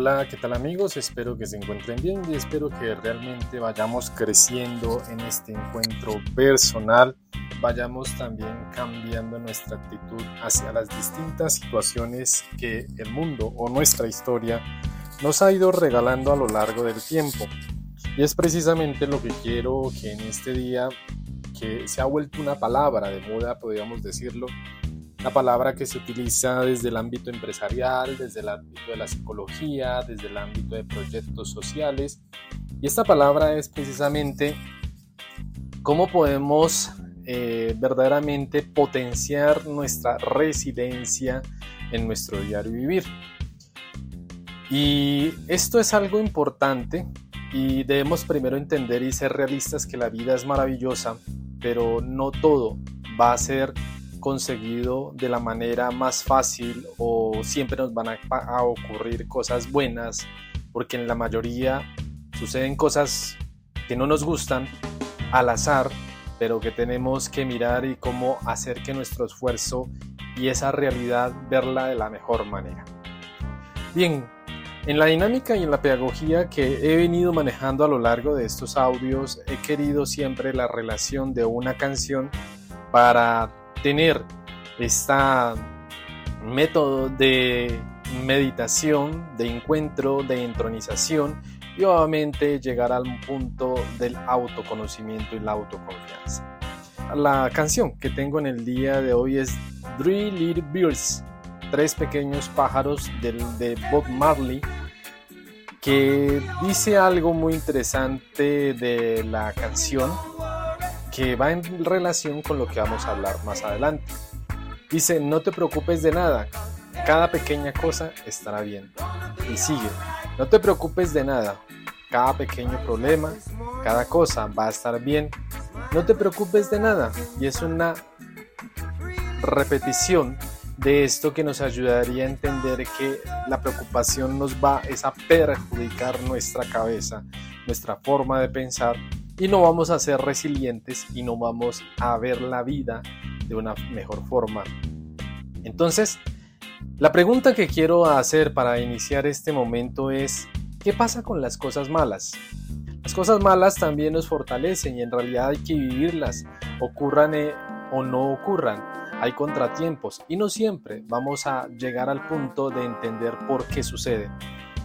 Hola, ¿qué tal amigos? Espero que se encuentren bien y espero que realmente vayamos creciendo en este encuentro personal, vayamos también cambiando nuestra actitud hacia las distintas situaciones que el mundo o nuestra historia nos ha ido regalando a lo largo del tiempo. Y es precisamente lo que quiero que en este día, que se ha vuelto una palabra de moda, podríamos decirlo, la palabra que se utiliza desde el ámbito empresarial, desde el ámbito de la psicología, desde el ámbito de proyectos sociales. Y esta palabra es precisamente cómo podemos eh, verdaderamente potenciar nuestra resiliencia en nuestro diario vivir. Y esto es algo importante y debemos primero entender y ser realistas que la vida es maravillosa, pero no todo va a ser conseguido de la manera más fácil o siempre nos van a, ocurrir cosas buenas, porque en la mayoría suceden cosas que no nos gustan al azar, pero que tenemos que mirar y cómo hacer que nuestro esfuerzo y esa realidad verla de la mejor manera. Bien, en la dinámica y en la pedagogía que he venido manejando a lo largo de estos audios, he querido siempre la relación de una canción para tener este método de meditación, de encuentro, de entronización y obviamente llegar al punto del autoconocimiento y la autoconfianza. La canción que tengo en el día de hoy es Three Little Birds, tres pequeños pájaros de Bob Marley, que dice algo muy interesante de la canción que va en relación con lo que vamos a hablar más adelante. Dice, no te preocupes de nada, cada pequeña cosa estará bien. Y sigue, no te preocupes de nada, cada pequeño problema, cada cosa va a estar bien. No te preocupes de nada. Y es una repetición de esto que nos ayudaría a entender que la preocupación nos va a perjudicar nuestra cabeza, nuestra forma de pensar y no vamos a ser resilientes y no vamos a ver la vida de una mejor forma. Entonces, la pregunta que quiero hacer para iniciar este momento es, ¿qué pasa con las cosas malas? Las cosas malas también nos fortalecen y en realidad hay que vivirlas, ocurran eh, o no ocurran. Hay contratiempos y no siempre vamos a llegar al punto de entender por qué sucede.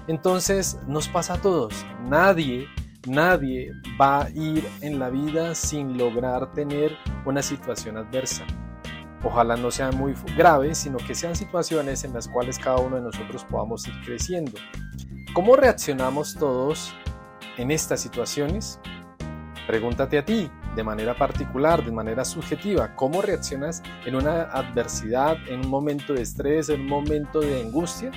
Entonces nos pasa a todos. Nadie Nadie va a ir en la vida sin lograr tener una situación adversa. Ojalá no sea muy grave, sino que sean situaciones en las cuales cada uno de nosotros podamos ir creciendo. ¿Cómo reaccionamos todos en estas situaciones? Pregúntate a ti, de manera particular, de manera subjetiva, ¿cómo reaccionas en una adversidad, en un momento de estrés, en un momento de angustia?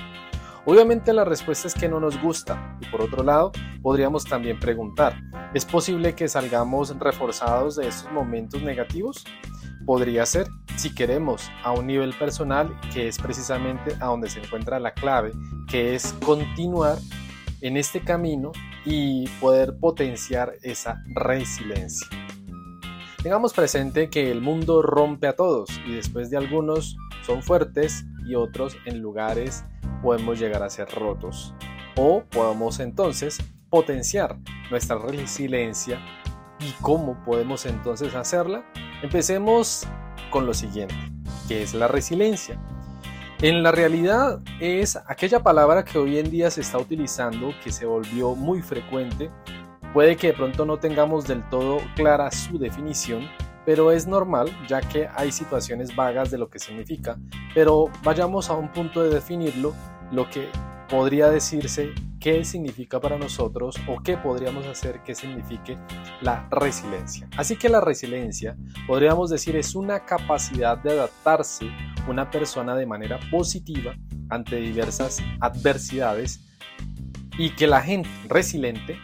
Obviamente la respuesta es que no nos gusta y por otro lado podríamos también preguntar, ¿es posible que salgamos reforzados de estos momentos negativos? Podría ser si queremos a un nivel personal que es precisamente a donde se encuentra la clave, que es continuar en este camino y poder potenciar esa resiliencia. Tengamos presente que el mundo rompe a todos y después de algunos son fuertes y otros en lugares podemos llegar a ser rotos. O podemos entonces potenciar nuestra resiliencia. ¿Y cómo podemos entonces hacerla? Empecemos con lo siguiente, que es la resiliencia. En la realidad es aquella palabra que hoy en día se está utilizando, que se volvió muy frecuente. Puede que de pronto no tengamos del todo clara su definición, pero es normal ya que hay situaciones vagas de lo que significa, pero vayamos a un punto de definirlo, lo que podría decirse qué significa para nosotros o qué podríamos hacer que signifique la resiliencia. Así que la resiliencia, podríamos decir, es una capacidad de adaptarse una persona de manera positiva ante diversas adversidades y que la gente resiliente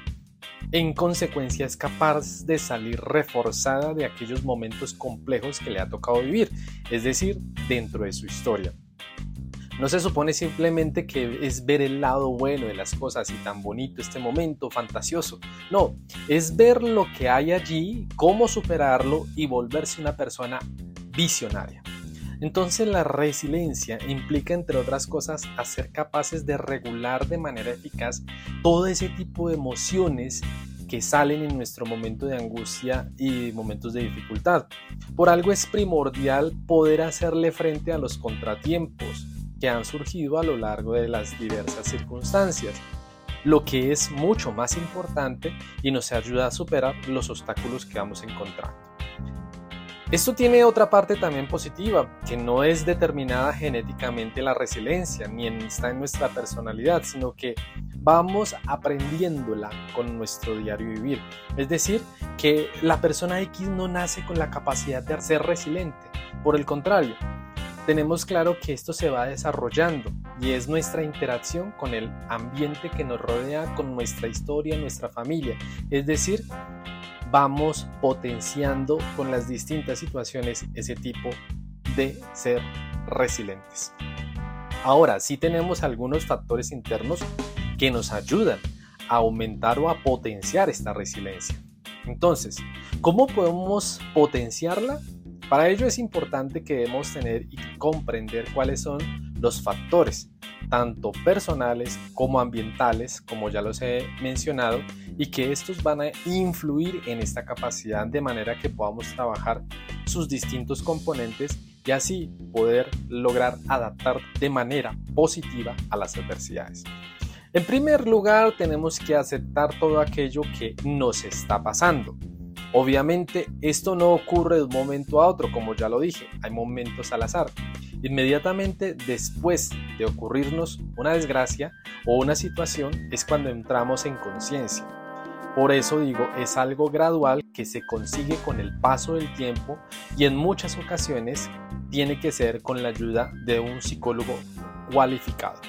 en consecuencia es capaz de salir reforzada de aquellos momentos complejos que le ha tocado vivir, es decir, dentro de su historia. No se supone simplemente que es ver el lado bueno de las cosas y tan bonito este momento fantasioso. No, es ver lo que hay allí, cómo superarlo y volverse una persona visionaria. Entonces la resiliencia implica, entre otras cosas, a ser capaces de regular de manera eficaz todo ese tipo de emociones que salen en nuestro momento de angustia y momentos de dificultad. Por algo es primordial poder hacerle frente a los contratiempos que han surgido a lo largo de las diversas circunstancias, lo que es mucho más importante y nos ayuda a superar los obstáculos que vamos encontrando. Esto tiene otra parte también positiva, que no es determinada genéticamente la resiliencia, ni está en nuestra personalidad, sino que vamos aprendiéndola con nuestro diario vivir. Es decir, que la persona X no nace con la capacidad de ser resiliente. Por el contrario, tenemos claro que esto se va desarrollando y es nuestra interacción con el ambiente que nos rodea, con nuestra historia, nuestra familia. Es decir, vamos potenciando con las distintas situaciones ese tipo de ser resilientes. Ahora, sí tenemos algunos factores internos que nos ayudan a aumentar o a potenciar esta resiliencia. Entonces, ¿cómo podemos potenciarla? Para ello es importante que debemos tener y comprender cuáles son los factores, tanto personales como ambientales, como ya los he mencionado, y que estos van a influir en esta capacidad de manera que podamos trabajar sus distintos componentes y así poder lograr adaptar de manera positiva a las adversidades. En primer lugar, tenemos que aceptar todo aquello que nos está pasando. Obviamente, esto no ocurre de un momento a otro, como ya lo dije, hay momentos al azar. Inmediatamente después de ocurrirnos una desgracia o una situación es cuando entramos en conciencia. Por eso digo, es algo gradual que se consigue con el paso del tiempo y en muchas ocasiones tiene que ser con la ayuda de un psicólogo cualificado.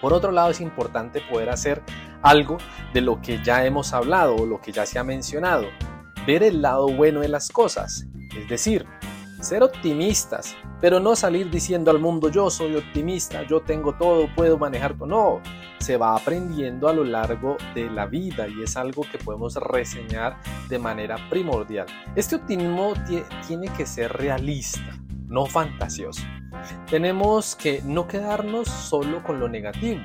Por otro lado, es importante poder hacer algo de lo que ya hemos hablado o lo que ya se ha mencionado, ver el lado bueno de las cosas, es decir, ser optimistas, pero no salir diciendo al mundo yo soy optimista, yo tengo todo, puedo manejar todo. No, se va aprendiendo a lo largo de la vida y es algo que podemos reseñar de manera primordial. Este optimismo tiene que ser realista, no fantasioso. Tenemos que no quedarnos solo con lo negativo,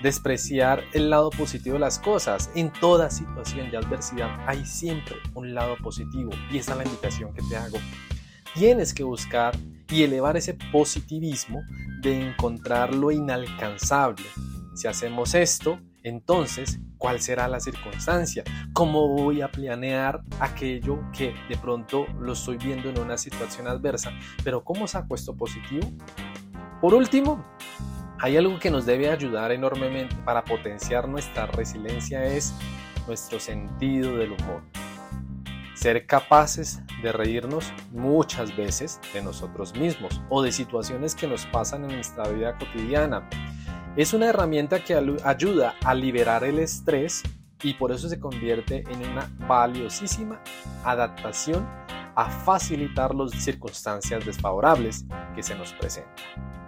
despreciar el lado positivo de las cosas. En toda situación de adversidad hay siempre un lado positivo y esa es la invitación que te hago tienes que buscar y elevar ese positivismo de encontrar lo inalcanzable. Si hacemos esto, entonces, ¿cuál será la circunstancia? ¿Cómo voy a planear aquello que de pronto lo estoy viendo en una situación adversa? Pero ¿cómo saco esto positivo? Por último, hay algo que nos debe ayudar enormemente para potenciar nuestra resiliencia es nuestro sentido del humor ser capaces de reírnos muchas veces de nosotros mismos o de situaciones que nos pasan en nuestra vida cotidiana. Es una herramienta que ayuda a liberar el estrés y por eso se convierte en una valiosísima adaptación a facilitar las circunstancias desfavorables que se nos presentan.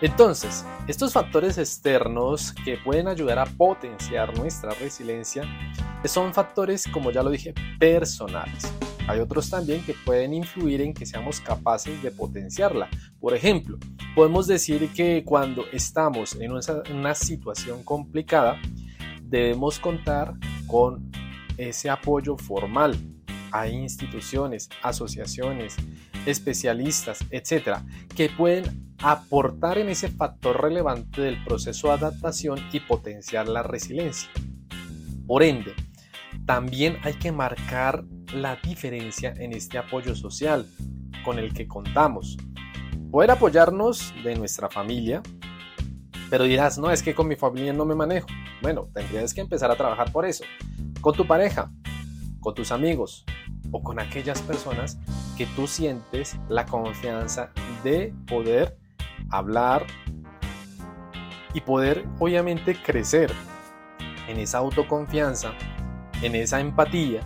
Entonces, estos factores externos que pueden ayudar a potenciar nuestra resiliencia son factores, como ya lo dije, personales. Hay otros también que pueden influir en que seamos capaces de potenciarla. Por ejemplo, podemos decir que cuando estamos en una situación complicada, debemos contar con ese apoyo formal. Hay instituciones, asociaciones, especialistas, etcétera, que pueden aportar en ese factor relevante del proceso de adaptación y potenciar la resiliencia. Por ende, también hay que marcar la diferencia en este apoyo social con el que contamos. Poder apoyarnos de nuestra familia, pero dirás, no, es que con mi familia no me manejo. Bueno, tendrías que empezar a trabajar por eso. Con tu pareja, con tus amigos o con aquellas personas que tú sientes la confianza de poder hablar y poder obviamente crecer en esa autoconfianza, en esa empatía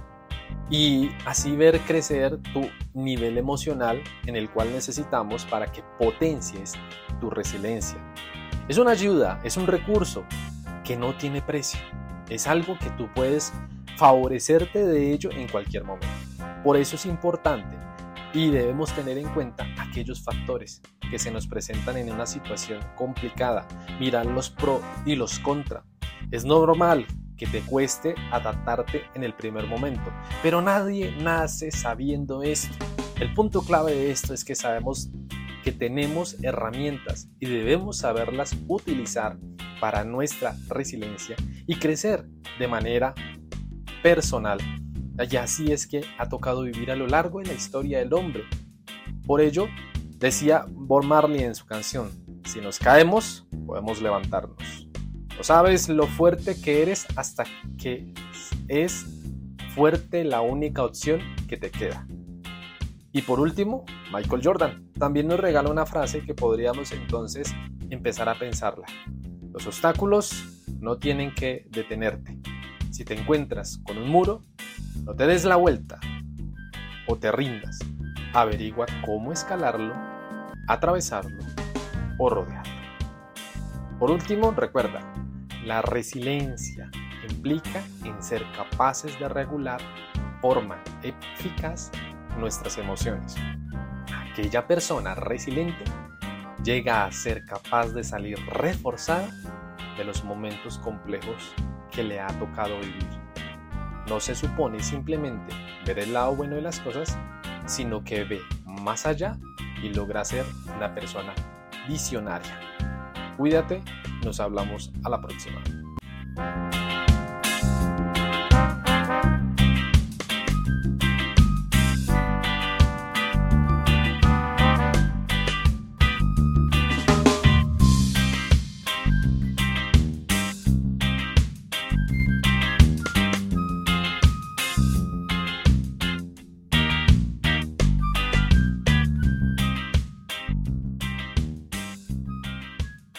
y así ver crecer tu nivel emocional en el cual necesitamos para que potencies tu resiliencia. Es una ayuda, es un recurso que no tiene precio. Es algo que tú puedes favorecerte de ello en cualquier momento. Por eso es importante y debemos tener en cuenta aquellos factores que se nos presentan en una situación complicada, mirar los pro y los contra. Es normal que te cueste adaptarte en el primer momento, pero nadie nace sabiendo esto. El punto clave de esto es que sabemos que tenemos herramientas y debemos saberlas utilizar para nuestra resiliencia y crecer de manera personal. Y así es que ha tocado vivir a lo largo de la historia del hombre. Por ello, decía Bob Marley en su canción, si nos caemos, podemos levantarnos. No sabes lo fuerte que eres hasta que es fuerte la única opción que te queda. Y por último, Michael Jordan también nos regala una frase que podríamos entonces empezar a pensarla. Los obstáculos no tienen que detenerte. Si te encuentras con un muro, no te des la vuelta o te rindas. Averigua cómo escalarlo, atravesarlo o rodearlo. Por último, recuerda, la resiliencia implica en ser capaces de regular forma eficaz nuestras emociones. Aquella persona resiliente llega a ser capaz de salir reforzada de los momentos complejos que le ha tocado vivir. No se supone simplemente ver el lado bueno de las cosas, sino que ve más allá y logra ser una persona visionaria. Cuídate, nos hablamos a la próxima.